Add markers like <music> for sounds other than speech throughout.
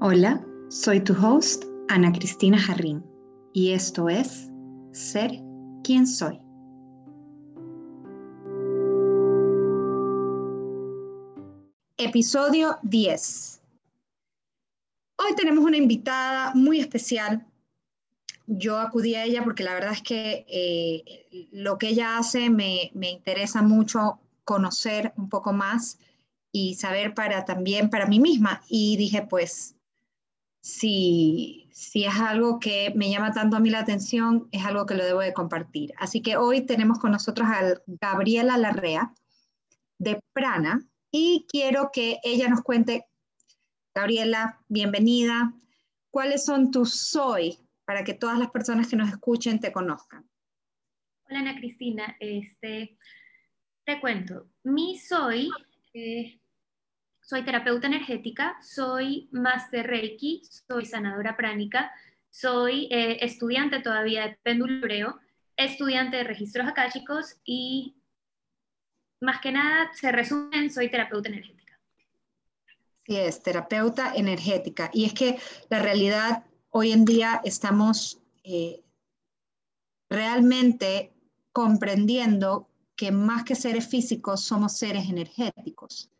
Hola, soy tu host, Ana Cristina Jarrín, y esto es Ser quien soy. Episodio 10. Hoy tenemos una invitada muy especial. Yo acudí a ella porque la verdad es que eh, lo que ella hace me, me interesa mucho conocer un poco más y saber para también para mí misma. Y dije, pues si, si es algo que me llama tanto a mí la atención, es algo que lo debo de compartir. Así que hoy tenemos con nosotros a Gabriela Larrea de Prana y quiero que ella nos cuente, Gabriela, bienvenida, cuáles son tus soy para que todas las personas que nos escuchen te conozcan. Hola Ana Cristina, este, te cuento, mi soy soy terapeuta energética, soy master Reiki, soy sanadora pránica, soy eh, estudiante todavía de pendulureo, estudiante de registros akáshicos y más que nada se resumen, soy terapeuta energética. Sí, es terapeuta energética. Y es que la realidad hoy en día estamos eh, realmente comprendiendo que más que seres físicos somos seres energéticos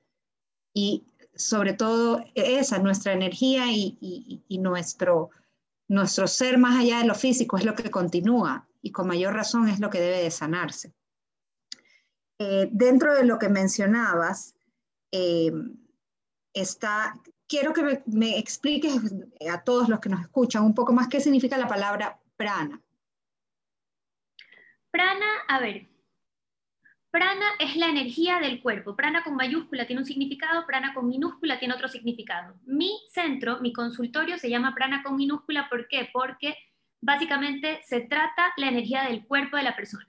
y sobre todo esa, nuestra energía y, nuestro, nuestro ser más allá de lo físico es lo que continúa y con mayor razón es lo que debe de sanarse. Eh, dentro de lo que mencionabas, eh, está, quiero que me, me, expliques a todos los que nos escuchan un poco más qué significa la palabra prana. Prana, a ver, Prana es la energía del cuerpo. Prana con mayúscula tiene un significado, prana con minúscula tiene otro significado. Mi centro, mi consultorio se llama prana con minúscula. ¿Por qué? Porque básicamente se trata la energía del cuerpo de la persona,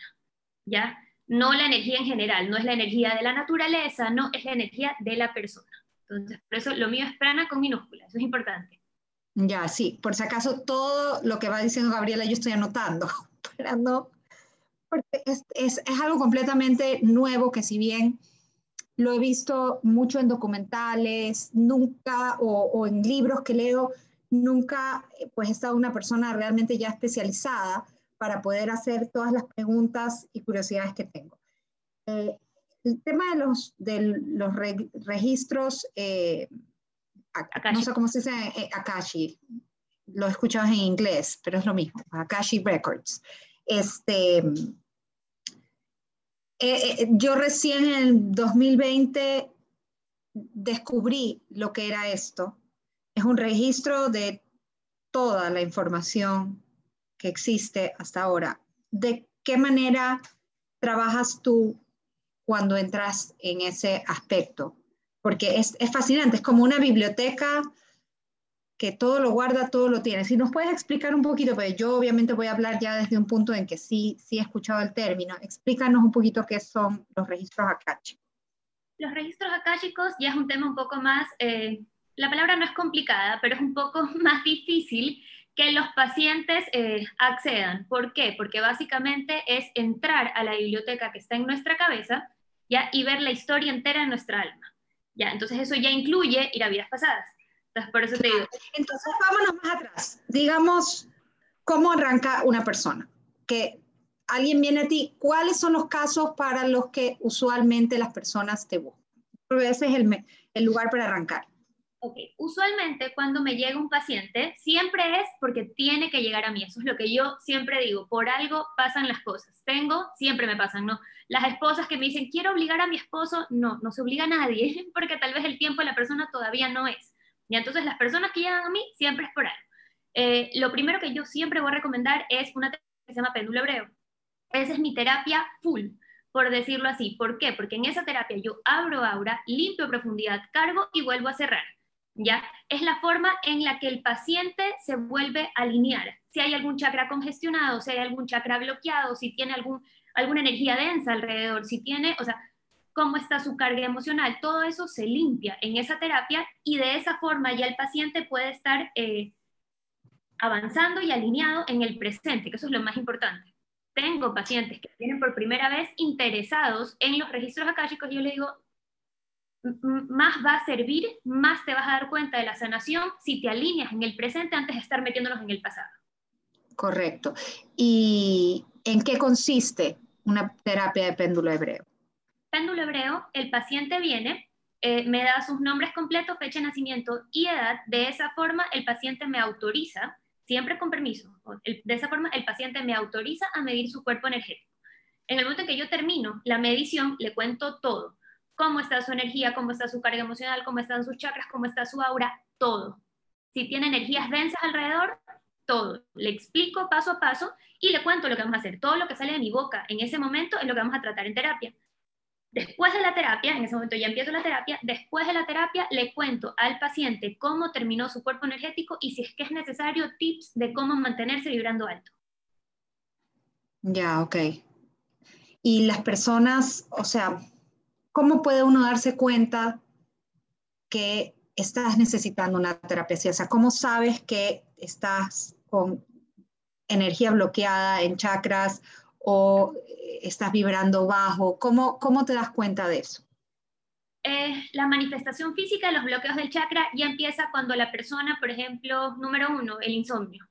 ¿ya? No la energía en general, no es la energía de la naturaleza, no, es la energía de la persona. Entonces, por eso lo mío es prana con minúscula, eso es importante. Ya, sí, por si acaso todo lo que va diciendo Gabriela yo estoy anotando, <laughs> para no porque es, es, es, algo completamente nuevo que si bien lo he visto mucho en documentales, nunca, o, o en libros que leo, nunca pues he estado una persona realmente ya especializada para poder hacer todas las preguntas y curiosidades que tengo. Eh, el tema de los, de los re, registros, eh, no sé cómo se dice, eh, Akashi, lo he escuchado en inglés, pero es lo mismo, Akashi Records. Este, eh, eh, yo recién en el 2020 descubrí lo que era esto. Es un registro de toda la información que existe hasta ahora. ¿De qué manera trabajas tú cuando entras en ese aspecto? Porque es, es fascinante, es como una biblioteca que todo lo guarda, todo lo tiene. Si nos puedes explicar un poquito, pues yo obviamente voy a hablar ya desde un punto en que sí, sí he escuchado el término. Explícanos un poquito qué son los registros akáshicos. Los registros akáshicos ya es un tema un poco más, eh, la palabra no es complicada, pero es un poco <laughs> más difícil que los pacientes eh, accedan. ¿Por qué? Porque básicamente es entrar a la biblioteca que está en nuestra cabeza ¿ya? y ver la historia entera de nuestra alma. ¿ya? Entonces eso ya incluye ir a vidas pasadas entonces, por eso te digo. Entonces, vámonos más atrás. Digamos, ¿cómo arranca una persona? Que alguien viene a ti, ¿cuáles son los casos para los que usualmente las personas te buscan? ese es el, el lugar para arrancar. Ok, usualmente cuando me llega un paciente, siempre es porque tiene que llegar a mí. Eso es lo que yo siempre digo. Por algo pasan las cosas. Tengo, siempre me pasan, ¿no? Las esposas que me dicen, quiero obligar a mi esposo, no, no se obliga a nadie, <laughs> porque tal vez el tiempo de la persona todavía no es. Y entonces las personas que llegan a mí siempre es por algo. Eh, lo primero que yo siempre voy a recomendar es una terapia que se llama péndulo hebreo. Esa es mi terapia full, por decirlo así. ¿Por qué? Porque en esa terapia yo abro aura, limpio profundidad, cargo y vuelvo a cerrar. ¿Ya? Es la forma en la que el paciente se vuelve a alinear. Si hay algún chakra congestionado, si hay algún chakra bloqueado, si tiene algún, alguna energía densa alrededor, si tiene, o sea, cómo está su carga emocional, todo eso se limpia en esa terapia y de esa forma ya el paciente puede estar eh, avanzando y alineado en el presente, que eso es lo más importante. Tengo pacientes que vienen por primera vez interesados en los registros akáshicos y yo les digo, más va a servir, más te vas a dar cuenta de la sanación si te alineas en el presente antes de estar metiéndonos en el pasado. Correcto. ¿Y en qué consiste una terapia de péndulo hebreo? Péndulo hebreo, el paciente viene, eh, me da sus nombres completos, fecha de nacimiento y edad. De esa forma, el paciente me autoriza, siempre con permiso, de esa forma, el paciente me autoriza a medir su cuerpo energético. En el momento en que yo termino la medición, le cuento todo cómo está su energía, cómo está su carga emocional, cómo están sus chakras, cómo está su aura, todo. Si tiene energías densas alrededor, todo. Le explico paso a paso y le cuento lo que vamos a hacer. Todo lo que sale de mi boca en ese momento es lo que vamos a tratar en terapia. Después de la terapia, en ese momento ya empiezo la terapia, después de la terapia le cuento al paciente cómo terminó su cuerpo energético y si es que es necesario tips de cómo mantenerse vibrando alto. Ya, ok. Y las personas, o sea, ¿cómo puede uno darse cuenta que estás necesitando una terapia O sea, ¿cómo sabes que estás con energía bloqueada en chakras o estás vibrando bajo? ¿Cómo, cómo te das cuenta de eso? Eh, la manifestación física de los bloqueos del chakra ya empieza cuando la persona, por ejemplo, número uno, el insomnio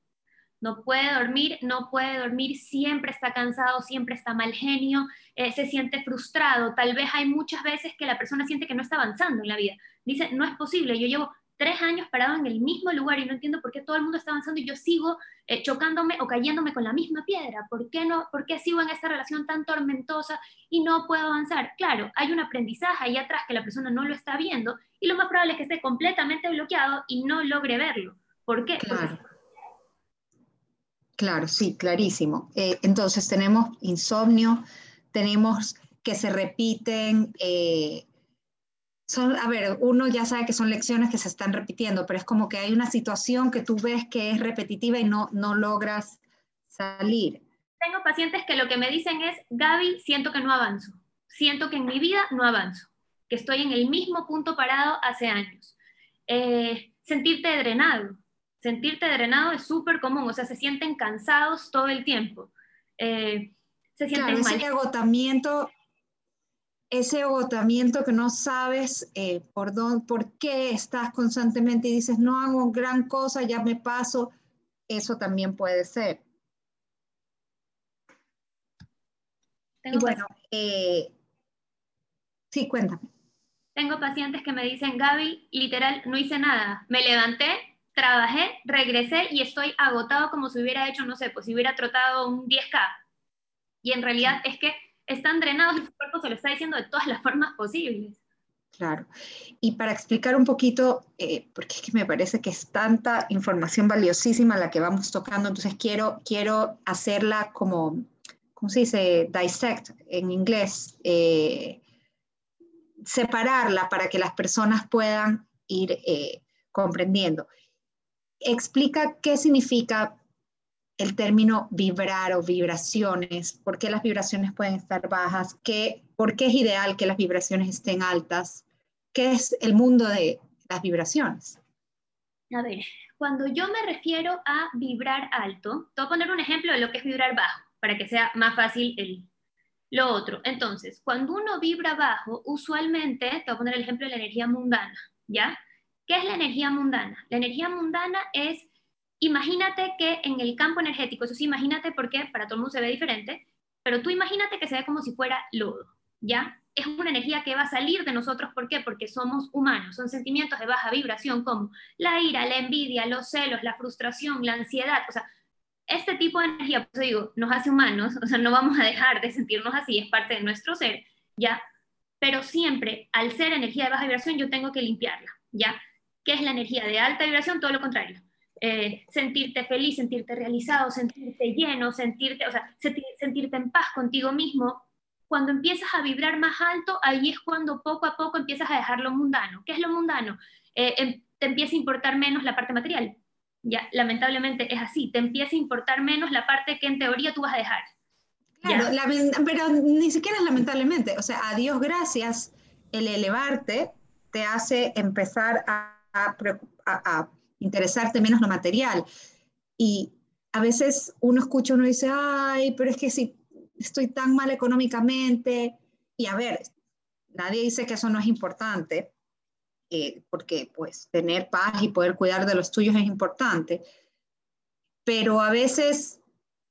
no puede dormir, no puede dormir, siempre está cansado, siempre está mal genio, eh, se siente frustrado. Tal vez hay muchas veces que la persona siente que no está avanzando en la vida. Dice, no es posible, yo llevo tres años parado en el mismo lugar y no entiendo por qué todo el mundo está avanzando y yo sigo eh, chocándome o cayéndome con la misma piedra. ¿Por qué, no, ¿Por qué sigo en esta relación tan tormentosa y no puedo avanzar? Claro, hay un aprendizaje ahí atrás que la persona no lo está viendo y lo más probable es que esté completamente bloqueado y no logre verlo. ¿Por qué? Claro. Claro, sí, clarísimo. Eh, entonces tenemos insomnio, tenemos que se repiten, eh, son, a ver, uno ya sabe que son lecciones que se están repitiendo, pero es como que hay una situación que tú ves que es repetitiva y no, no logras salir. Tengo pacientes que lo que me dicen es, Gaby, siento que no avanzo, siento que en mi vida no avanzo, que estoy en el mismo punto parado hace años. Eh, sentirte drenado, sentirte drenado es súper común, o sea, se sienten cansados todo el tiempo. Eh, se sienten claro, ese agotamiento, ese agotamiento que no sabes eh, por, dónde, por qué estás constantemente y dices, no hago gran cosa, ya me paso, eso también puede ser. y bueno, eh, sí, cuéntame. Tengo pacientes que me dicen, Gaby, literal, no hice nada. Me levanté, trabajé, regresé y estoy agotado como si hubiera hecho, no sé, pues si hubiera trotado un 10K. Y en realidad es que están drenados y su cuerpo se lo está diciendo de todas las formas posibles. Claro. Y para explicar un poquito, eh, porque es que me parece que es tanta información valiosísima la que vamos tocando, entonces quiero, quiero hacerla como, ¿cómo se dice? Dissect en inglés. Eh, separarla para que las personas puedan ir eh, comprendiendo explica qué significa el término vibrar o vibraciones, por qué las vibraciones pueden estar bajas, qué, por qué es ideal que las vibraciones estén altas, qué es el mundo de las vibraciones. A ver, cuando yo me refiero a vibrar alto, te voy a poner un ejemplo de lo que es vibrar bajo, para que sea más fácil el, lo otro. Entonces, cuando uno vibra bajo, usualmente, te voy a poner el ejemplo de la energía mundana, ¿ya? ¿Qué es la energía mundana? La energía mundana es, imagínate que en el campo energético, eso sí, imagínate porque para todo el mundo se ve diferente, pero tú imagínate que se ve como si fuera lodo, ¿ya? Es una energía que va a salir de nosotros, ¿por qué? Porque somos humanos, son sentimientos de baja vibración como la ira, la envidia, los celos, la frustración, la ansiedad, o sea, este tipo de energía, pues digo, nos hace humanos, o sea, no vamos a dejar de sentirnos así, es parte de nuestro ser, ¿ya? Pero siempre, al ser energía de baja vibración, yo tengo que limpiarla, ¿ya? ¿Qué es la energía de alta vibración? Todo lo contrario. Eh, sentirte feliz, sentirte realizado, sentirte lleno, sentirte, o sea, sentirte en paz contigo mismo. Cuando empiezas a vibrar más alto, ahí es cuando poco a poco empiezas a dejar lo mundano. ¿Qué es lo mundano? Eh, em, te empieza a importar menos la parte material. Ya, lamentablemente es así. Te empieza a importar menos la parte que en teoría tú vas a dejar. Claro, pero ni siquiera es lamentablemente. O sea, a Dios gracias, el elevarte te hace empezar a a, interesarte menos lo material. Y a veces uno escucha, uno dice, ay, pero es que si estoy tan mal económicamente, y a ver, nadie dice que eso no es importante, eh, porque pues tener paz y poder cuidar de los tuyos es importante, pero a veces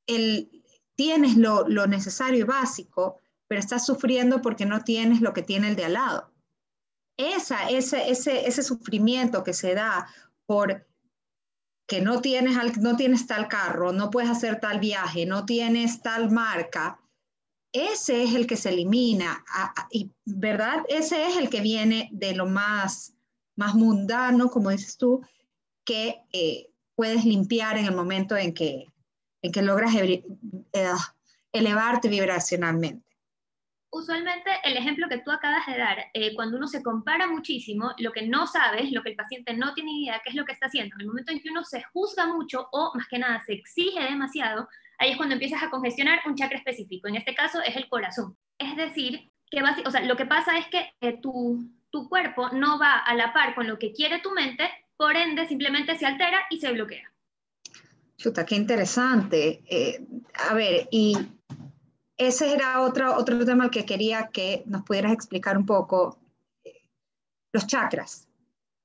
el, tienes lo, lo necesario y básico, pero estás sufriendo porque no tienes lo que tiene el de al lado. Esa, ese, ese, ese sufrimiento que se da por que no tienes, no tienes tal carro, no puedes hacer tal viaje, no tienes tal marca, ese es el que se elimina, y ¿verdad? Ese es el que viene de lo más, más mundano, como dices tú, que eh, puedes limpiar en el momento en que, en que logras eh, elevarte vibracionalmente usualmente el ejemplo que tú acabas de dar, eh, cuando uno se compara muchísimo, lo que no sabes, lo que el paciente no tiene idea, qué es lo que está haciendo. En el momento en que uno se juzga mucho o más que nada se exige demasiado, ahí es cuando empiezas a congestionar un chakra específico. En este caso es el corazón. Es decir, que o sea, lo que pasa es que eh, tu, tu cuerpo no va a la par con lo que quiere tu mente, por ende simplemente se altera y se bloquea. Chuta, qué interesante. Eh, a ver, y ese era otro, otro tema que quería que nos pudieras explicar un poco. Los chakras.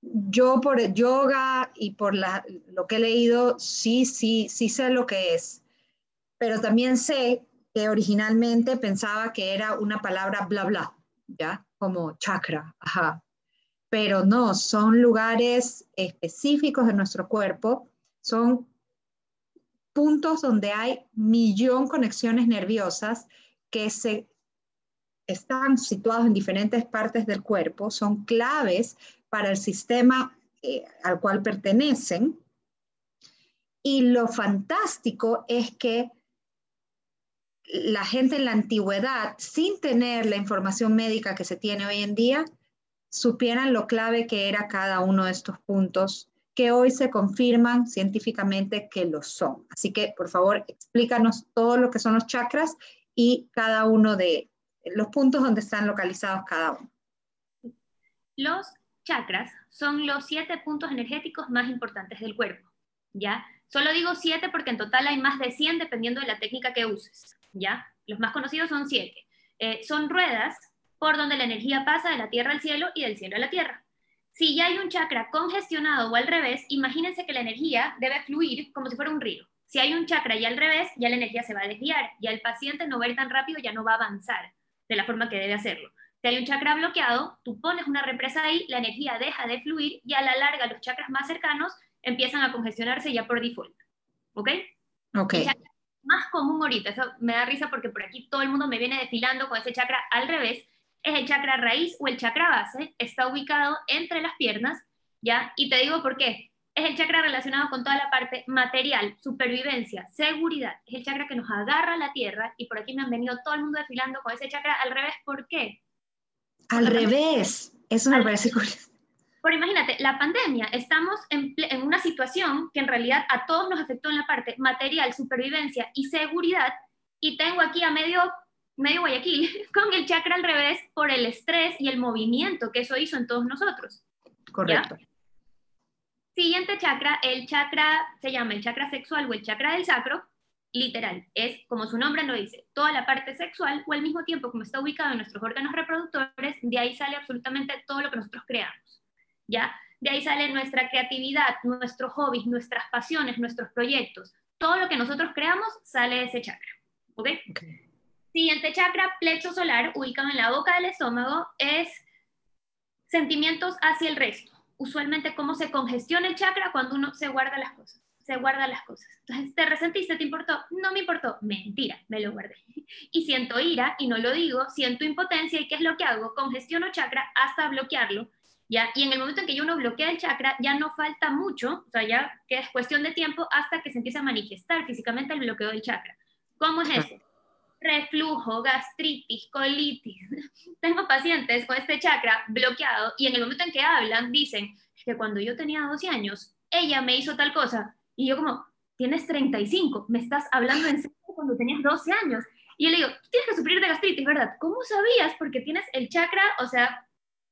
Yo por el yoga y por lo que he leído, sí, sí, sí sé lo que es, pero también sé que originalmente pensaba que era una palabra bla bla, ¿ya? Como chakra, ajá. Pero no, son lugares específicos de nuestro cuerpo, son puntos donde hay millón conexiones nerviosas que se están situados en diferentes partes del cuerpo, son claves para el sistema eh, al cual pertenecen. Y lo fantástico es que la gente en la antigüedad, sin tener la información médica que se tiene hoy en día, supieran lo clave que era cada uno de estos puntos que hoy se confirman científicamente que lo son. Así que, por favor, explícanos todo lo que son los chakras y cada uno de los puntos donde están localizados cada uno. Los chakras son los siete puntos energéticos más importantes del cuerpo, ¿ya? Solo digo siete porque en total hay más de 100 dependiendo de la técnica que uses, ¿ya? Los más conocidos son siete. Eh, son ruedas por donde la energía pasa de la tierra al cielo y del cielo a la tierra. Si ya hay un chakra congestionado o al revés, imagínense que la energía debe fluir como si fuera un río. Si hay un chakra y al revés, ya la energía se va a desviar, ya el paciente no va a ir tan rápido, ya no va a avanzar de la forma que debe hacerlo. Si hay un chakra bloqueado, tú pones una represa ahí, la energía deja de fluir y a la larga los chakras más cercanos empiezan a congestionarse ya por default. ¿Ok? Ok. El chakra más común ahorita, eso me da risa porque por aquí todo el mundo me viene desfilando con ese chakra al revés, es el chakra raíz o el chakra base, está ubicado entre las piernas, ¿ya? Y te digo por qué. Es el chakra relacionado con toda la parte material, supervivencia, seguridad. Es el chakra que nos agarra la tierra y por aquí me han venido todo el mundo desfilando con ese chakra al revés. ¿Por qué? Al revés. Eso me parece curioso. Pero imagínate, la pandemia, estamos en, en, una situación que en realidad a todos nos afectó en la parte material, supervivencia y seguridad, y tengo aquí a medio medio Guayaquil, <laughs> con el chakra al revés por el estrés y el movimiento que eso hizo en todos nosotros. Correcto. Siguiente chakra, el chakra se llama el chakra sexual o el chakra del sacro, literal, es como su nombre lo dice, toda la parte sexual o al mismo tiempo como está ubicado en nuestros órganos reproductores, de ahí sale absolutamente todo lo que nosotros creamos. ¿Ya? De ahí sale nuestra creatividad, nuestros hobbies, nuestras pasiones, nuestros proyectos. Todo lo que nosotros creamos sale de ese chakra. ¿Ok? okay. Siguiente chakra, plexo solar, ubicado en la boca del estómago, es sentimientos hacia el resto. Usualmente cómo se congestiona el chakra cuando uno se guarda las cosas. Se guarda las cosas. Entonces, ¿te resentiste? ¿Te importó? No me importó. Mentira, me lo guardé. Y siento ira y no lo digo, siento impotencia y ¿qué es lo que hago? Congestiono chakra hasta bloquearlo. ¿ya? Y en el momento en que yo uno bloquea el chakra, ya no falta mucho, o sea, ya que es cuestión de tiempo hasta que se empiece a manifestar físicamente el bloqueo del chakra. ¿Cómo es eso? Reflujo, gastritis, colitis. <laughs> Tengo pacientes con este chakra bloqueado y en el momento en que hablan dicen que cuando yo tenía 12 años, ella me hizo tal cosa y yo como, tienes 35, me estás hablando en serio cuando tenías 12 años. Y yo le digo, tienes que sufrir de gastritis, ¿verdad? ¿Cómo sabías? Porque tienes el chakra, o sea,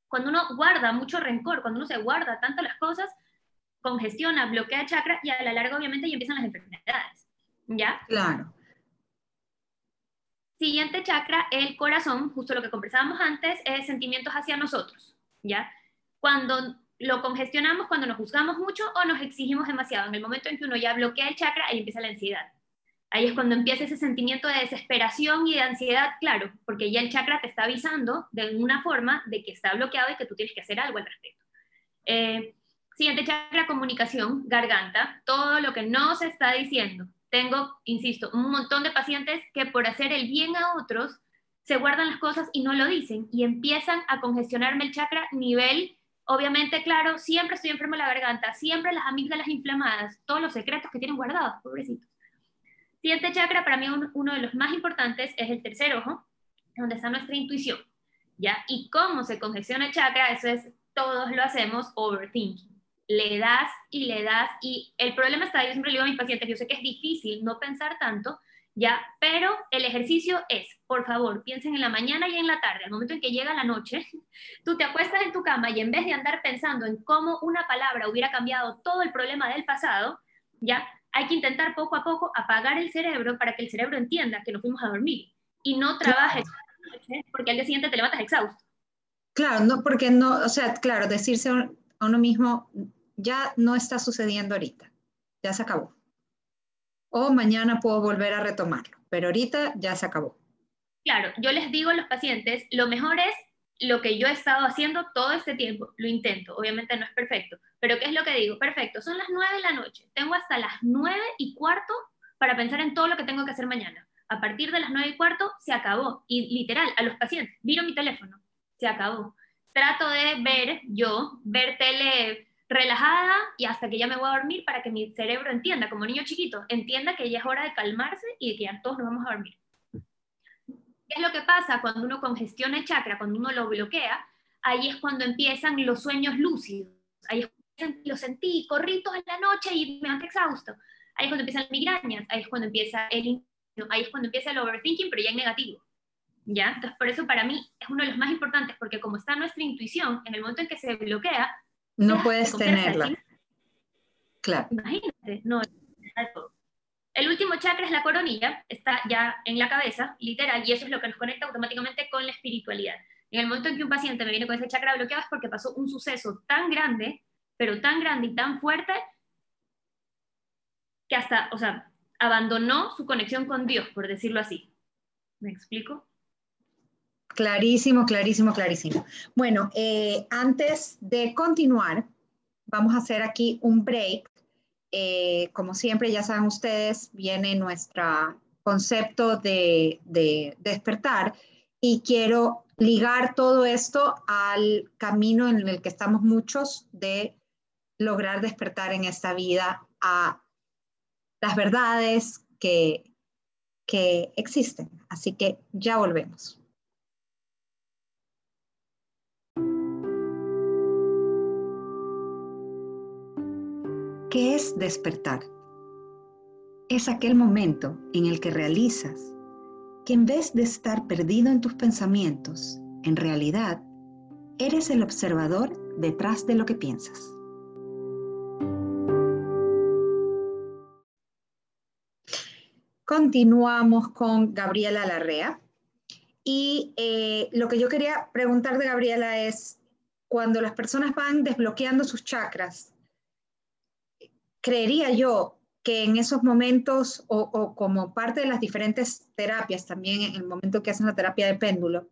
cuando uno guarda mucho rencor, cuando uno se guarda tanto las cosas, congestiona, bloquea chakra y a la larga obviamente ya empiezan las enfermedades. ¿Ya? Claro. Siguiente chakra, el corazón, justo lo que conversábamos antes, es sentimientos hacia nosotros, ¿ya? Cuando lo congestionamos, cuando nos juzgamos mucho o nos exigimos demasiado. En el momento en que uno ya bloquea el chakra, ahí empieza la ansiedad. Ahí es cuando empieza ese sentimiento de desesperación y de ansiedad, claro, porque ya el chakra te está avisando de una forma de que está bloqueado y que tú tienes que hacer algo al respecto. Eh, siguiente chakra, comunicación, garganta, todo lo que no se está diciendo, tengo, insisto, un montón de pacientes que por hacer el bien a otros se guardan las cosas y no lo dicen y empiezan a congestionarme el chakra nivel, obviamente, claro, siempre estoy enfermo de la garganta, siempre las amígdalas inflamadas, todos los secretos que tienen guardados, pobrecitos. Siguiente chakra, para mí uno de los más importantes es el tercer ojo, donde está nuestra intuición, ¿ya? Y cómo se congestiona el chakra, eso es, todos lo hacemos overthinking le das y le das, y el problema está, yo siempre le digo a mis pacientes, yo sé que es difícil no pensar tanto, ya, pero el ejercicio es, por favor, piensen en la mañana y en la tarde, al momento en que llega la noche, <laughs> tú te acuestas en tu cama y en vez de andar pensando en cómo una palabra hubiera cambiado todo el problema del pasado, ya, hay que intentar poco a poco apagar el cerebro para que el cerebro entienda que nos fuimos a dormir y no trabajes porque al día siguiente te levantas exhausto. Claro, no, porque no, o sea, claro, decirse a uno mismo, ya no está sucediendo ahorita, ya se acabó. O mañana puedo volver a retomarlo, pero ahorita ya se acabó. Claro, yo les digo a los pacientes, lo mejor es lo que yo he estado haciendo todo este tiempo, lo intento, obviamente no es perfecto, pero ¿qué es lo que digo? Perfecto, son las nueve de la noche, tengo hasta las nueve y cuarto para pensar en todo lo que tengo que hacer mañana. A partir de las nueve y cuarto se acabó, y literal, a los pacientes, miro mi teléfono, se acabó. Trato de ver yo, ver tele relajada y hasta que ya me voy a dormir para que mi cerebro entienda, como niño chiquito, entienda que ya es hora de calmarse y de que ya todos nos vamos a dormir. ¿Qué es lo que pasa cuando uno congestiona el chakra, cuando uno lo bloquea? Ahí es cuando empiezan los sueños lúcidos. Ahí es cuando lo sentí, corrí toda la noche y me ando exhausto. Ahí es cuando empiezan las migrañas, ahí es cuando empieza el ahí es cuando empieza el overthinking, pero ya en negativo. ¿Ya? Entonces, por eso para mí es uno de los más importantes, porque como está nuestra intuición, en el momento en que se bloquea, no puedes tenerla. Claro. Imagínate, no. El último chakra es la coronilla, está ya en la cabeza, literal, y eso es lo que nos conecta automáticamente con la espiritualidad. En el momento en que un paciente me viene con ese chakra bloqueado es porque pasó un suceso tan grande, pero tan grande y tan fuerte, que hasta, o sea, abandonó su conexión con Dios, por decirlo así. ¿Me explico? Clarísimo, clarísimo, clarísimo. Bueno, eh, antes de continuar, vamos a hacer aquí un break. Eh, como siempre, ya saben ustedes, viene nuestro concepto de, de despertar y quiero ligar todo esto al camino en el que estamos muchos de lograr despertar en esta vida a las verdades que, que existen. Así que ya volvemos. ¿Qué es despertar? Es aquel momento en el que realizas que en vez de estar perdido en tus pensamientos, en realidad eres el observador detrás de lo que piensas. Continuamos con Gabriela Larrea. Y eh, lo que yo quería preguntar de Gabriela es, cuando las personas van desbloqueando sus chakras, creería yo que en esos momentos o, como parte de las diferentes terapias, también en el momento que hacen la terapia de péndulo,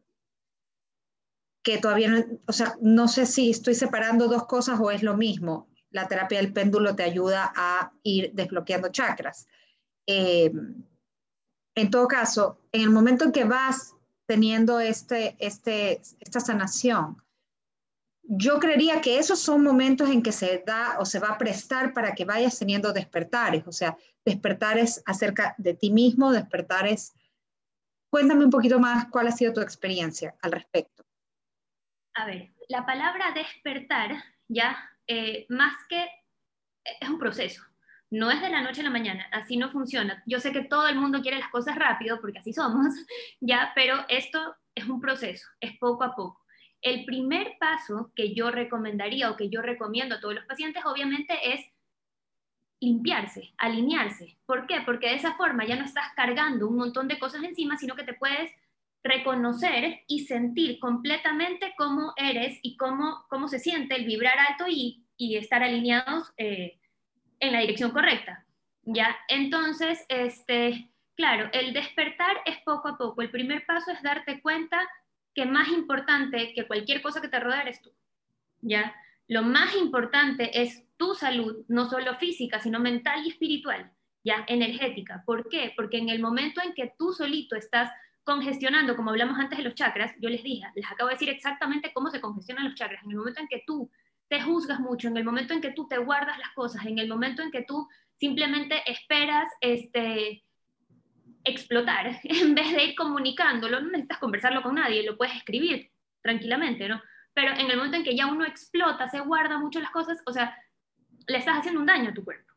que todavía no, o sea, no sé si estoy separando dos cosas o es lo mismo. La terapia del péndulo te ayuda a ir desbloqueando chakras. Eh, en todo caso, en el momento en que vas teniendo este, este, esta sanación, yo creería que esos son momentos en que se da o se va a prestar para que vayas teniendo despertares, o sea, despertares acerca de ti mismo, despertares. Cuéntame un poquito más cuál ha sido tu experiencia al respecto. A ver, la palabra despertar ya, eh, más que es un proceso, no es de la noche a la mañana, así no funciona. Yo sé que todo el mundo quiere las cosas rápido, porque así somos, <laughs> ya, pero esto es un proceso, es poco a poco. El primer paso que yo recomendaría o que yo recomiendo a todos los pacientes, obviamente, es limpiarse, alinearse. ¿Por qué? Porque de esa forma ya no estás cargando un montón de cosas encima, sino que te puedes reconocer y sentir completamente cómo eres y cómo, cómo se siente el vibrar alto y, estar alineados eh, en la dirección correcta. ¿Ya? Entonces, este, claro, el despertar es poco a poco. El primer paso es darte cuenta que más importante que cualquier cosa que te rodea eres tú. ¿Ya? Lo más importante es tu salud, no solo física, sino mental y espiritual, ya energética. ¿Por qué? Porque en el momento en que tú solito estás congestionando, como hablamos antes de los chakras, yo les dije, les acabo de decir exactamente cómo se congestionan los chakras. En el momento en que tú te juzgas mucho, en el momento en que tú te guardas las cosas, en el momento en que tú simplemente esperas este, explotar, <laughs> en vez de ir comunicándolo, no necesitas conversarlo con nadie, lo puedes escribir tranquilamente, ¿no? Pero en el momento en que ya uno explota, se guarda mucho las cosas, o sea, le estás haciendo un daño a tu cuerpo.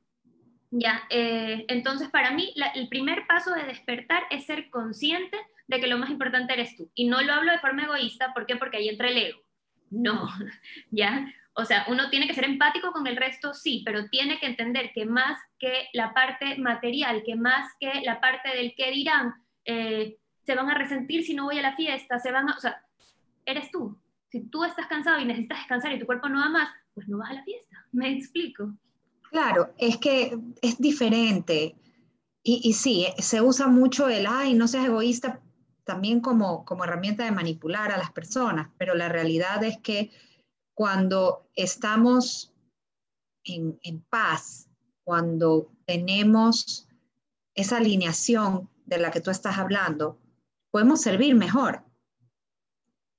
Ya, eh, entonces para mí el primer paso de despertar es ser consciente de que lo más importante eres tú. Y no lo hablo de forma egoísta, ¿por qué? Porque ahí entra el ego. No, <laughs> ¿ya? O sea, uno tiene que ser empático con el resto, sí, pero tiene que entender que más que la parte material, que más que la parte del qué dirán, eh, se van a resentir si no voy a la fiesta, se van a, o sea, eres tú. Si tú estás cansado y necesitas descansar y tu cuerpo no va más, pues no vas a la fiesta. <laughs> ¿Me explico? Claro, es que es diferente. Y, y sí, se usa mucho el, ay, no seas egoísta, también como, como herramienta de manipular a las personas, pero la realidad es que cuando estamos en, en paz, cuando tenemos esa alineación de la que tú estás hablando, podemos servir mejor.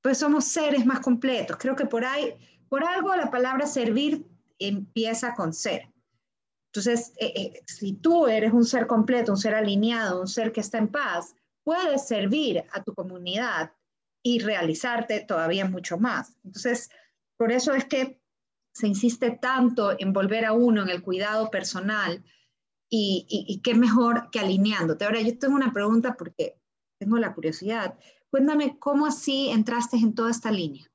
Pues somos seres más completos. Creo que por ahí, por algo la palabra servir empieza con ser. Entonces, eh, eh, si tú eres un ser completo, un ser alineado, un ser que está en paz, puedes servir a tu comunidad y realizarte todavía mucho más. Entonces, por eso es que se insiste tanto en volver a uno en el cuidado personal y, qué mejor que alineándote. Ahora, yo tengo una pregunta porque tengo la curiosidad. Cuéntame, ¿cómo así entraste en toda esta línea?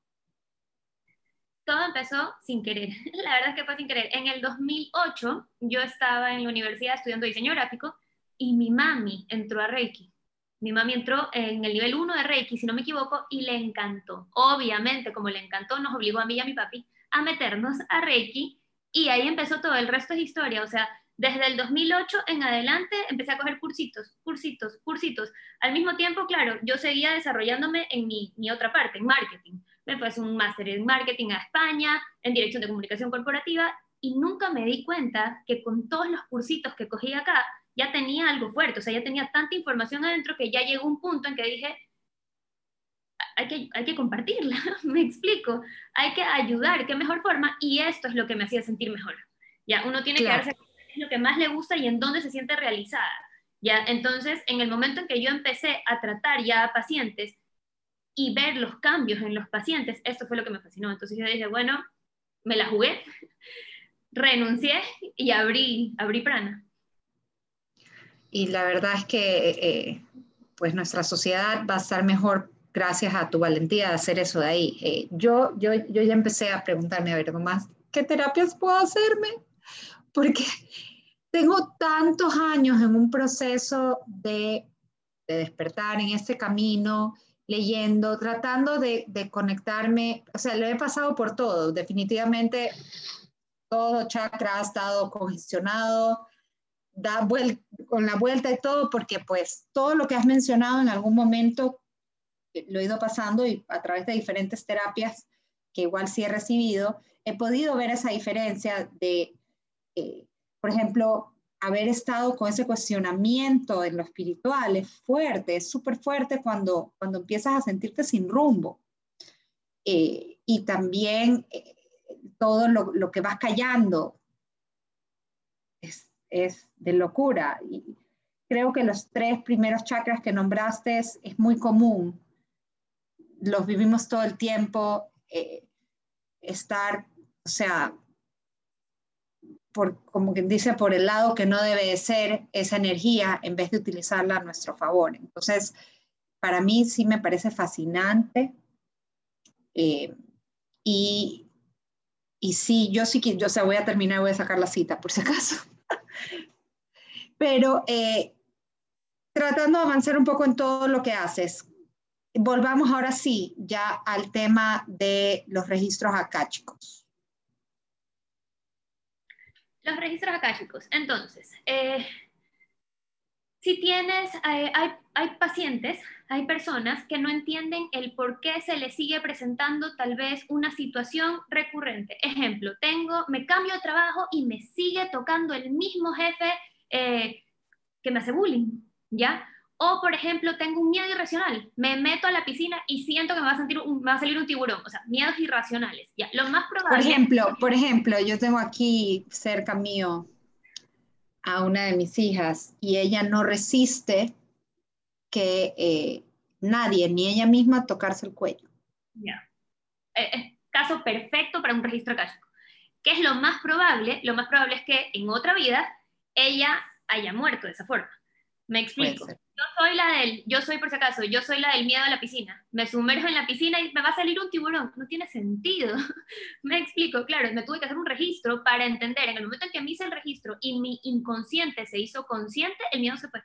Todo empezó sin querer. <laughs> La verdad es que fue sin querer. En el 2008 yo estaba en la universidad estudiando diseño gráfico y mi mami entró a Reiki. Mi mami entró en el nivel 1 de Reiki, si no me equivoco, y le encantó. Obviamente, como le encantó, nos obligó a mí y a mi papi a meternos a Reiki y ahí empezó todo. El resto es historia. O sea, desde el 2008 en adelante empecé a coger cursitos, cursitos, cursitos. Al mismo tiempo, claro, yo seguía desarrollándome en mi, otra parte, en marketing. Me fue un máster en marketing a España, en dirección de comunicación corporativa, y nunca me di cuenta que con todos los cursitos que cogí acá, ya tenía algo fuerte, o sea, ya tenía tanta información adentro que ya llegó un punto en que dije, hay que, hay que compartirla, <laughs> me explico, hay que ayudar, qué mejor forma, y esto es lo que me hacía sentir mejor. Ya, uno tiene que darse lo que más le gusta y en dónde se siente realizada. Ya, entonces, en el momento en que yo empecé a tratar ya a pacientes y ver los cambios en los pacientes, esto fue lo que me fascinó. Entonces yo dije, bueno, me la jugué, <laughs> renuncié y abrí, abrí Prana. Y la verdad es que eh, pues nuestra sociedad va a estar mejor gracias a tu valentía de hacer eso de ahí. Eh, yo, yo, yo ya empecé a preguntarme, a ver, más ¿qué terapias puedo hacerme? Porque tengo tantos años en un proceso de, de despertar en este camino, leyendo, tratando de, de, conectarme, o sea, lo he pasado por todo, definitivamente todo chakra ha estado congestionado, da vuelta, con la vuelta y todo, porque pues todo lo que has mencionado en algún momento eh, lo he ido pasando y a través de diferentes terapias que igual sí he recibido, he podido ver esa diferencia de, eh, por ejemplo, haber estado con ese cuestionamiento en lo espiritual es fuerte, es súper fuerte cuando, cuando empiezas a sentirte sin rumbo. Eh, y también todo lo, lo, que vas callando es, de locura. Y creo que los tres primeros chakras que nombraste es, muy común. Los vivimos todo el tiempo. Eh, estar, o sea, por, como quien dice, por el lado que no debe de ser esa energía en vez de utilizarla a nuestro favor. Entonces, para mí sí me parece fascinante. Eh, y, y sí, yo sí, yo, o sea, voy a terminar, voy a sacar la cita, por si acaso. Pero eh, tratando de avanzar un poco en todo lo que haces, volvamos ahora sí ya al tema de los registros akáshicos. Los registros akáshicos. Entonces, eh, si tienes, eh, hay, hay, pacientes, hay personas que no entienden el por qué se les sigue presentando tal vez una situación recurrente. Ejemplo, tengo, me cambio de trabajo y me sigue tocando el mismo jefe eh, que me hace bullying, ¿ya? O, por ejemplo, tengo un miedo irracional, me meto a la piscina y siento que me va a, sentir un, va a salir un tiburón, o sea, miedos irracionales, ¿ya? Lo más probable... Por ejemplo, por ejemplo, yo tengo aquí cerca mío a una de mis hijas y ella no resiste que eh, nadie, ni ella misma, tocarse el cuello. Ya. Eh, caso perfecto para un registro akáshico. ¿Qué es lo más probable? Lo más probable es que en otra vida ella haya muerto de esa forma. Me explico. Yo soy la del, yo soy por si acaso, yo soy la del miedo a la piscina. Me sumerjo en la piscina y me va a salir un tiburón. No tiene sentido. <laughs> me explico, claro, me tuve que hacer un registro para entender. En el momento en que me hice el registro y mi inconsciente se hizo consciente, el miedo se fue.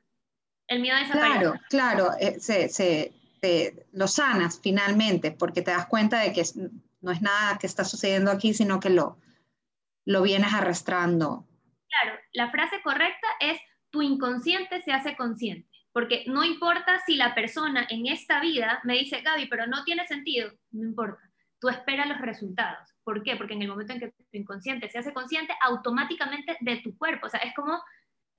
El miedo desapareció. Claro, claro, eh, se, se lo sanas finalmente porque te das cuenta de que no es nada que está sucediendo aquí, sino que lo, lo vienes arrastrando. Claro, la frase correcta es tu inconsciente se hace consciente, porque no importa si la persona en esta vida me dice, Gaby, pero no tiene sentido, no importa, tú esperas los resultados. ¿Por qué? Porque en el momento en que tu inconsciente se hace consciente, automáticamente de tu cuerpo, o sea, es como,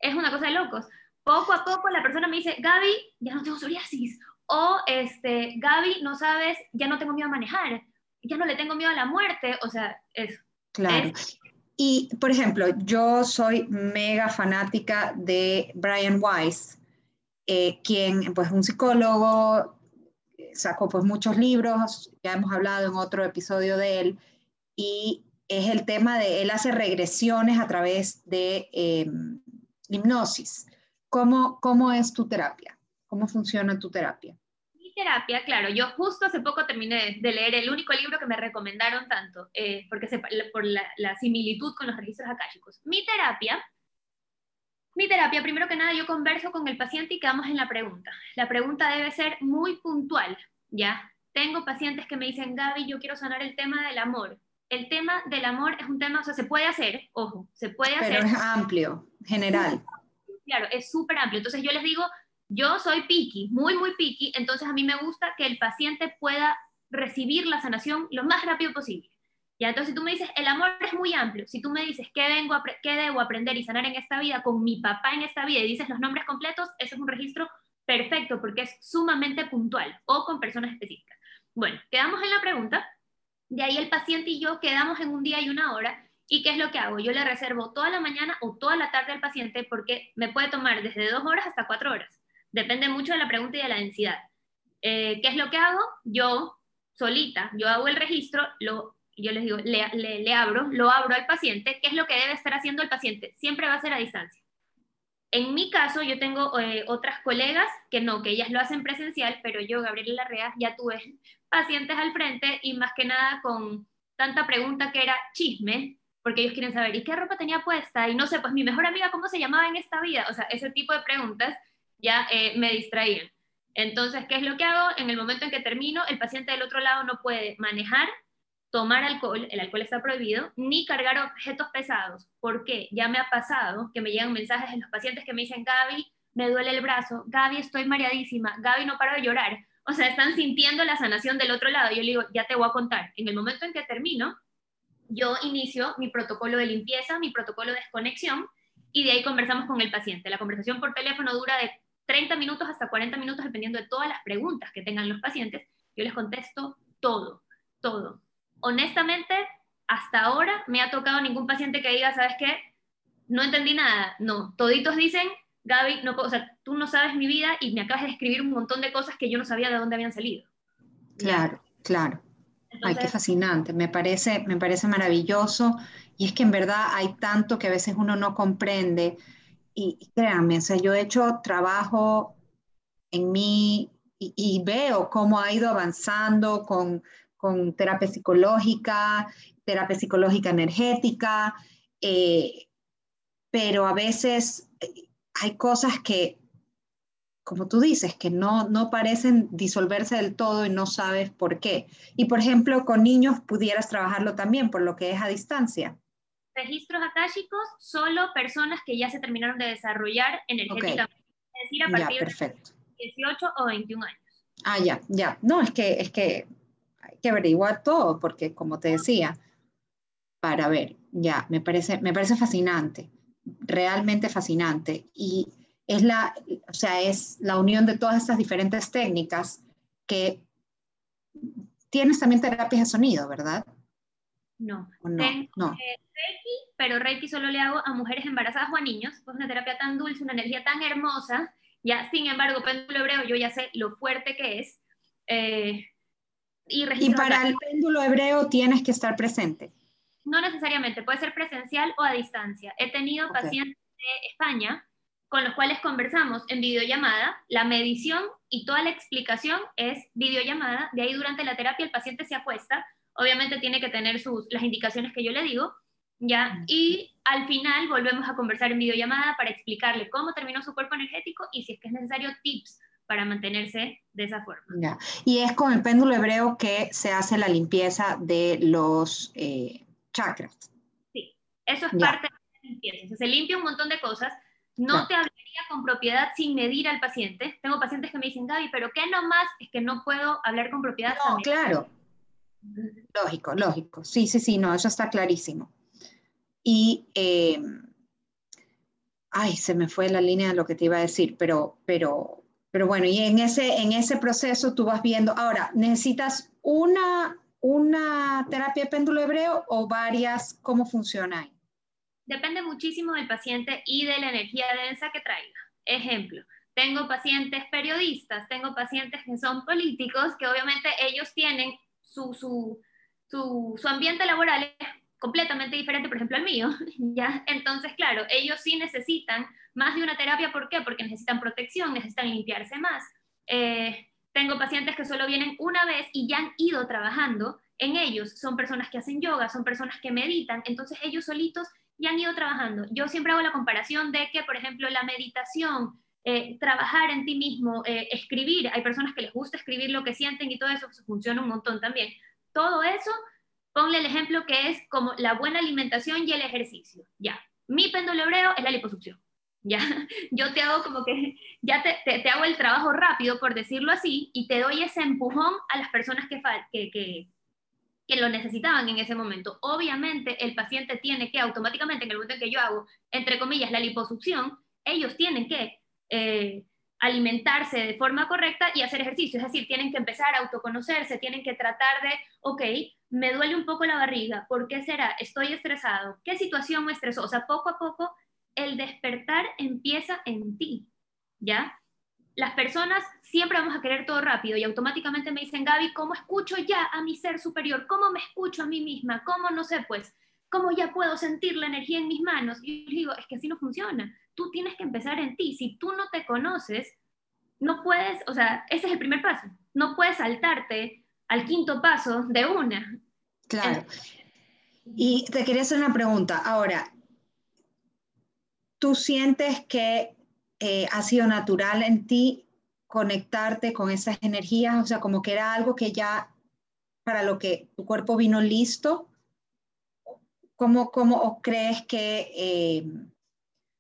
es una cosa de locos. Poco a poco la persona me dice, Gaby, ya no tengo psoriasis, o este, Gaby, no sabes, ya no tengo miedo a manejar, ya no le tengo miedo a la muerte, o sea, eso. Claro. Y, por ejemplo, yo soy mega fanática de Brian Weiss, eh, quien, pues, un psicólogo, sacó pues muchos libros, ya hemos hablado en otro episodio de él, y es el tema de, él hace regresiones a través de em, hipnosis. ¿Cómo, ¿Cómo es tu terapia? ¿Cómo funciona tu terapia? Terapia, claro, yo justo hace poco terminé de leer el único libro que me recomendaron tanto, eh, porque se, por la, la, similitud con los registros akáshicos. Mi terapia, mi terapia, primero que nada, yo converso con el paciente y quedamos en la pregunta. La pregunta debe ser muy puntual, ¿ya? Tengo pacientes que me dicen, Gaby, yo quiero sanar el tema del amor. El tema del amor es un tema, o sea, se puede hacer, ojo, se puede hacer. Pero es amplio, general. Claro, es súper amplio. Entonces yo les digo, yo soy picky, muy, muy picky, entonces a mí me gusta que el paciente pueda recibir la sanación lo más rápido posible. Ya, entonces si tú me dices, el amor es muy amplio, si tú me dices, ¿qué, vengo qué debo aprender y sanar en esta vida con mi papá en esta vida y dices los nombres completos, ese es un registro perfecto porque es sumamente puntual o con personas específicas. Bueno, quedamos en la pregunta, de ahí el paciente y yo quedamos en un día y una hora ¿Y qué es lo que hago? Yo le reservo toda la mañana o toda la tarde al paciente porque me puede tomar desde dos horas hasta cuatro horas. Depende mucho de la pregunta y de la densidad. Eh, ¿Qué es lo que hago? Yo, solita, yo hago el registro, lo, yo les digo, le, le, abro, lo abro al paciente. ¿Qué es lo que debe estar haciendo el paciente? Siempre va a ser a distancia. En mi caso, yo tengo eh, otras colegas que no, que ellas lo hacen presencial, pero yo, Gabriela Larrea, ya tuve pacientes al frente y más que nada con tanta pregunta que era chisme, porque ellos quieren saber, ¿y qué ropa tenía puesta? Y no sé, pues mi mejor amiga, ¿cómo se llamaba en esta vida? O sea, ese tipo de preguntas ya eh, me distraían. Entonces, ¿qué es lo que hago? En el momento en que termino, el paciente del otro lado no puede manejar, tomar alcohol, el alcohol está prohibido, ni cargar objetos pesados. ¿Por qué? Ya me ha pasado que me llegan mensajes de los pacientes que me dicen, Gaby, me duele el brazo, Gaby, estoy mareadísima, Gaby, no paro de llorar. O sea, están sintiendo la sanación del otro lado. Yo le digo, ya te voy a contar. En el momento en que termino, yo inicio mi protocolo de limpieza, mi protocolo de desconexión, y de ahí conversamos con el paciente. La conversación por teléfono dura de 30 minutos hasta 40 minutos, dependiendo de todas las preguntas que tengan los pacientes. Yo les contesto todo, todo. Honestamente, hasta ahora me ha tocado ningún paciente que diga, ¿sabes qué? No entendí nada. No, toditos dicen, Gaby, no, o sea, tú no sabes mi vida y me acabas de escribir un montón de cosas que yo no sabía de dónde habían salido. Claro, claro. Ay, qué fascinante, me parece, me parece maravilloso. Y es que en verdad hay tanto que a veces uno no comprende y, créanme, o sea, yo he hecho trabajo en mí y, veo cómo ha ido avanzando con, con, terapia psicológica, terapia psicológica energética, eh, pero a veces eh, hay cosas que, como tú dices, que no, no parecen disolverse del todo y no sabes por qué. Y por ejemplo, con niños pudieras trabajarlo también, por lo que es a distancia. Registros akáshicos, solo personas que ya se terminaron de desarrollar energéticamente. Es decir, a partir de 18 o 21 años. Ah, ya, ya. No, es que, es que hay que averiguar todo, porque como te decía, para ver, ya, me parece, me parece fascinante, realmente fascinante. Y es la, o sea, es la unión de todas estas diferentes técnicas que tienes también terapias de sonido, ¿verdad? No, no. Eh, pero Reiki solo le hago a mujeres embarazadas o a niños, es una terapia tan dulce, una energía tan hermosa ya, sin embargo, péndulo hebreo, yo ya sé lo fuerte que es. Eh, y, para el péndulo hebreo tienes que estar presente. No necesariamente, puede ser presencial o a distancia. He tenido pacientes de España con los cuales conversamos en videollamada, la medición y toda la explicación es videollamada, de ahí durante la terapia el paciente se acuesta, obviamente tiene que tener sus, las indicaciones que yo le digo, ¿ya? Y al final volvemos a conversar en videollamada para explicarle cómo terminó su cuerpo energético y si es que es necesario tips para mantenerse de esa forma. Ya. Y es con el péndulo hebreo que se hace la limpieza de los eh, chakras. Sí, eso es parte de la limpieza. se limpia un montón de cosas. No te hablaría con propiedad sin medir al paciente. Tengo pacientes que me dicen, Gaby, pero ¿qué nomás? Es que no puedo hablar con propiedad. No, claro. Lógico, lógico. Sí, sí, sí, no, eso está clarísimo. Y, eh, ay, se me fue la línea de lo que te iba a decir, pero, pero, pero bueno, y en ese, en ese proceso tú vas viendo, ahora, ¿necesitas una, una terapia de péndulo hebreo o varias? ¿Cómo funciona ahí? Depende muchísimo del paciente y de la energía densa que traiga. Ejemplo, tengo pacientes periodistas, tengo pacientes que son políticos, que obviamente ellos tienen su, su, su, su ambiente laboral completamente diferente, por ejemplo, al mío, <laughs> ¿ya? Entonces, claro, ellos sí necesitan más de una terapia, ¿por qué? Porque necesitan protección, necesitan limpiarse más. Eh, tengo pacientes que solo vienen una vez y ya han ido trabajando en ellos, son personas que hacen yoga, son personas que meditan, entonces ellos solitos ya han ido trabajando. Yo siempre hago la comparación de que, por ejemplo, la meditación, eh, trabajar en ti mismo, eh, escribir, hay personas que les gusta escribir lo que sienten y todo eso, eso funciona un montón también. Todo eso Ponle el ejemplo que es como la buena alimentación y el ejercicio. Ya, mi péndulo hebreo es la liposucción. Ya, <laughs> yo te hago como que, <laughs> ya te, hago el trabajo rápido, por decirlo así, y te doy ese empujón a las personas que, que, que, que lo necesitaban en ese momento. Obviamente, el paciente tiene que automáticamente, en el momento en que yo hago, entre comillas, la liposucción, ellos tienen que eh, alimentarse de forma correcta y hacer ejercicio. Es decir, tienen que empezar a autoconocerse, tienen que tratar de, ok, me duele un poco la barriga, ¿por qué será? Estoy estresado, ¿qué situación me estresó? O sea, poco a poco el despertar empieza en ti, ¿ya? Las personas siempre vamos a querer todo rápido y automáticamente me dicen, Gaby, ¿cómo escucho ya a mi ser superior? ¿Cómo me escucho a mí misma? ¿Cómo no sé? Pues, ¿cómo ya puedo sentir la energía en mis manos? Y yo digo, es que así no funciona tú tienes que empezar en ti. Si tú no te conoces, no puedes, o sea, ese es el primer paso. No puedes saltarte al quinto paso de una. Claro. Y te quería hacer una pregunta. Ahora, ¿tú sientes que eh, ha sido natural en ti conectarte con esas energías? O sea, como que era algo que ya para lo que tu cuerpo vino listo. ¿Cómo, cómo crees que... Eh,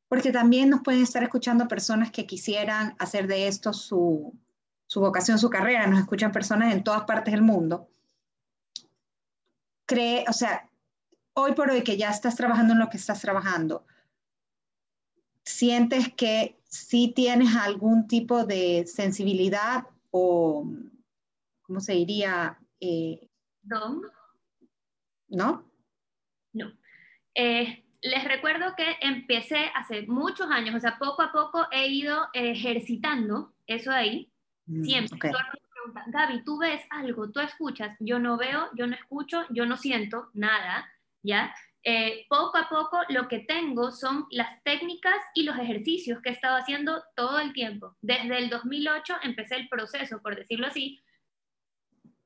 porque también nos pueden estar escuchando personas que quisieran hacer de esto su, vocación, su carrera, nos escuchan personas en todas partes del mundo. Cree, o sea, hoy por hoy que ya estás trabajando en lo que estás trabajando, sientes que sí tienes algún tipo de sensibilidad o, ¿cómo se diría? Eh. No. Eh, les recuerdo que empecé hace muchos años, o sea, poco a poco he ido ejercitando eso ahí, mm, siempre. Okay. Gaby, tú ves algo, tú escuchas, yo no veo, yo no escucho, yo no siento nada, ¿ya? Eh, poco a poco lo que tengo son las técnicas y los ejercicios que he estado haciendo todo el tiempo. Desde el 2008 empecé el proceso, por decirlo así,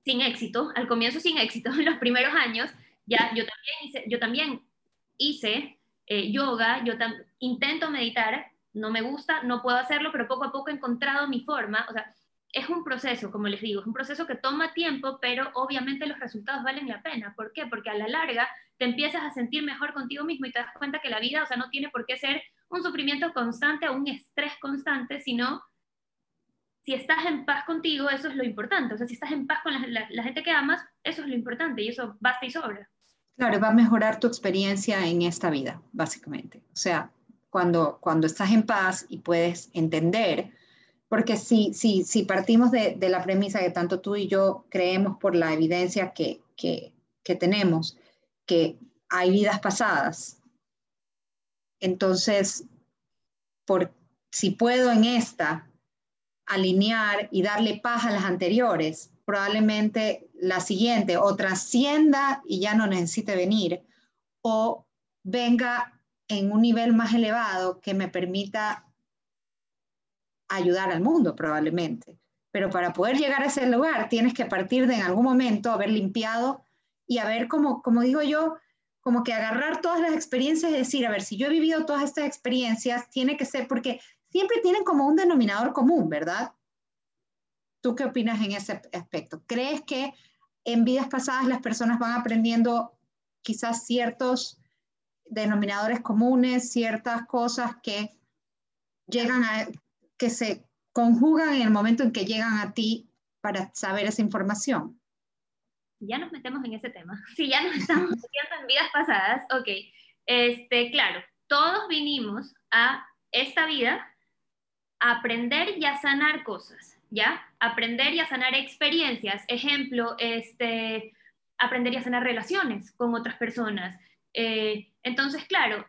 sin éxito, al comienzo sin éxito, <laughs> en los primeros años, ya yo también hice, yo también hice eh, yoga, yo intento meditar, no me gusta, no puedo hacerlo, pero poco a poco he encontrado mi forma, o sea, es un proceso, como les digo, es un proceso que toma tiempo, pero obviamente los resultados valen la pena. ¿Por qué? Porque a la larga te empiezas a sentir mejor contigo mismo y te das cuenta que la vida, o sea, no tiene por qué ser un sufrimiento constante o un estrés constante, sino si estás en paz contigo, eso es lo importante. O sea, si estás en paz con la, gente que amas, eso es lo importante y eso basta y sobra. Claro, va a mejorar tu experiencia en esta vida, básicamente. O sea, cuando, cuando estás en paz y puedes entender, porque si, si, si partimos de, la premisa que tanto tú y yo creemos por la evidencia que, que, que tenemos, que hay vidas pasadas, entonces, por, si puedo en esta alinear y darle paz a las anteriores, probablemente la siguiente o trascienda y ya no necesite venir, o venga en un nivel más elevado que me permita ayudar al mundo, probablemente. Pero para poder llegar a ese lugar, tienes que partir de en algún momento haber limpiado y haber, como, como digo yo, como que agarrar todas las experiencias y decir, a ver, si yo he vivido todas estas experiencias, tiene que ser, porque siempre tienen como un denominador común, ¿verdad? ¿Tú qué opinas en ese aspecto? ¿Crees que en vidas pasadas las personas van aprendiendo quizás ciertos denominadores comunes, ciertas cosas que llegan a, que se conjugan en el momento en que llegan a ti para saber esa información? Ya nos metemos en ese tema. <laughs> Si ya nos estamos metiendo en vidas pasadas, ok. Este, claro, todos vinimos a esta vida aprender y a sanar cosas, ¿ya? Aprender y a sanar experiencias. Ejemplo, este, aprender y a sanar relaciones con otras personas. Eh, entonces, claro,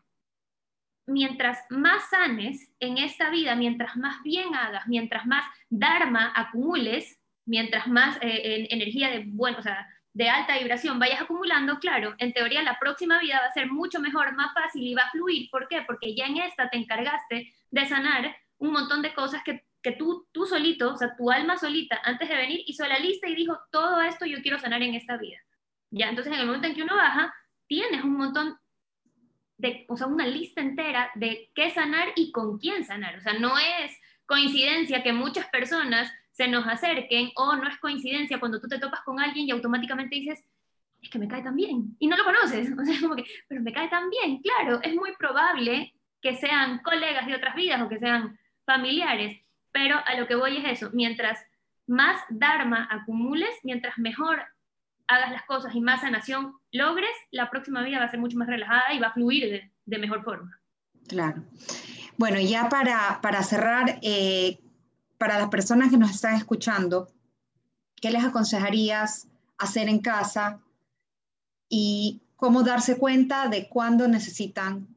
mientras más sanes en esta vida, mientras más bien hagas, mientras más dharma acumules, mientras más eh, energía de, bueno, o sea, de alta vibración vayas acumulando, claro, en teoría la próxima vida va a ser mucho mejor, más fácil y va a fluir. ¿Por qué? Porque ya en esta te encargaste de sanar un montón de cosas que, que tú, tú solito, o sea, tu alma solita, antes de venir, hizo la lista y dijo, todo esto yo quiero sanar en esta vida. Ya, entonces en el momento en que uno baja, tienes un montón de, o sea, una lista entera de qué sanar y con quién sanar. O sea, no es coincidencia que muchas personas se nos acerquen o no es coincidencia cuando tú te topas con alguien y automáticamente dices, es que me cae tan bien. Y no lo conoces. <laughs> O sea, como que, pero me cae tan bien. Claro, es muy probable que sean colegas de otras vidas o que sean familiares, pero a lo que voy es eso, mientras más Dharma acumules, mientras mejor hagas las cosas y más sanación logres, la próxima vida va a ser mucho más relajada y va a fluir de, mejor forma. Claro. Bueno, ya para, para cerrar, eh, para las personas que nos están escuchando, ¿qué les aconsejarías hacer en casa y cómo darse cuenta de cuándo necesitan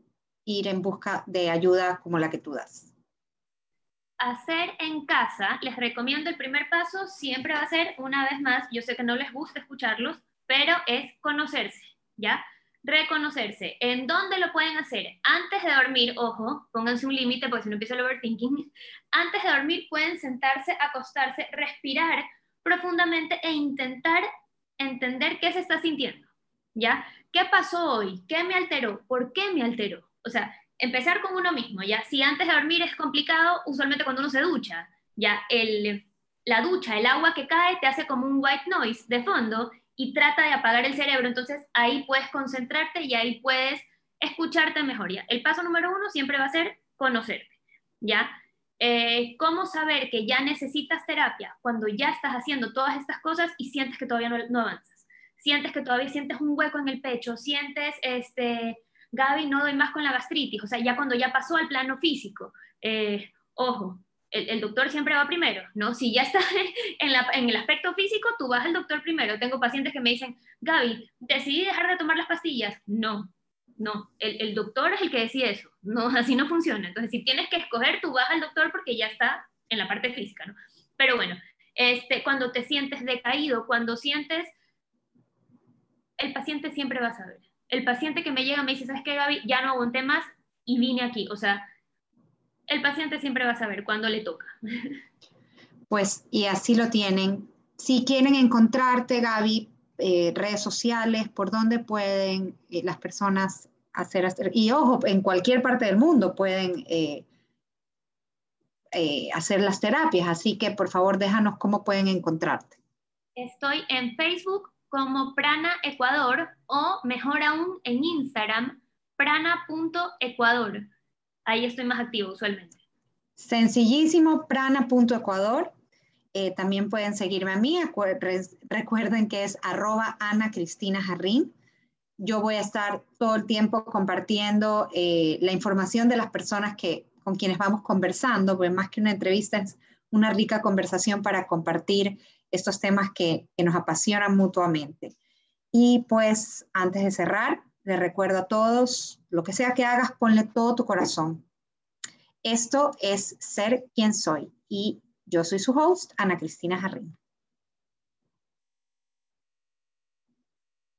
ir en busca de ayuda como la que tú das? Hacer en casa, les recomiendo el primer paso, siempre va a ser, una vez más, yo sé que no les gusta escucharlos, pero es conocerse, ¿ya? Reconocerse. ¿En dónde lo pueden hacer? Antes de dormir, ojo, pónganse un límite porque si no empieza el overthinking. <laughs> Antes de dormir pueden sentarse, acostarse, respirar profundamente e intentar entender qué se está sintiendo, ¿ya? ¿Qué pasó hoy? ¿Qué me alteró? ¿Por qué me alteró? O sea, empezar con uno mismo, ya. Si antes de dormir es complicado, usualmente cuando uno se ducha, ya, el, la ducha, el agua que cae te hace como un white noise de fondo y trata de apagar el cerebro, entonces ahí puedes concentrarte y ahí puedes escucharte mejor, ya. El paso número uno siempre va a ser conocerte, ya. Eh, ¿Cómo saber que ya necesitas terapia cuando ya estás haciendo todas estas cosas y sientes que todavía no, no avanzas? Sientes que todavía sientes un hueco en el pecho, sientes este, Gaby, no doy más con la gastritis, o sea, ya cuando ya pasó al plano físico, eh, ojo, el, doctor siempre va primero, ¿no? Si ya está <laughs> en, en, el aspecto físico, tú vas al doctor primero. Tengo pacientes que me dicen, Gaby, decidí dejar de tomar las pastillas. No, no, el, el, doctor es el que decide eso, no, <laughs> así no funciona. Entonces, si tienes que escoger, tú vas al doctor porque ya está en la parte física, ¿no? Pero bueno, este, cuando te sientes decaído, cuando sientes, el paciente siempre va a saber el paciente que me llega me dice, ¿sabes qué, Gaby? Ya no aguanté más y vine aquí. O sea, el paciente siempre va a saber cuándo le toca. <laughs> Pues, y así lo tienen. Si quieren encontrarte, Gaby, eh, redes sociales, ¿por dónde pueden eh, las personas hacer, y ojo, en cualquier parte del mundo pueden eh, eh, hacer las terapias, así que por favor déjanos cómo pueden encontrarte. Estoy en Facebook como Prana Ecuador o mejor aún en Instagram, prana.ecuador. Ahí estoy más activo usualmente. Sencillísimo, prana.ecuador. Eh, también pueden seguirme a mí. Recuerden que es arroba Ana Cristina Jarrín. Yo voy a estar todo el tiempo compartiendo eh, la información de las personas que, con quienes vamos conversando, porque más que una entrevista es una rica conversación para compartir estos temas que, que nos apasionan mutuamente. Y pues antes de cerrar, les recuerdo a todos, lo que sea que hagas, ponle todo tu corazón. Esto es Ser quien soy y yo soy su host, Ana Cristina Jarrín.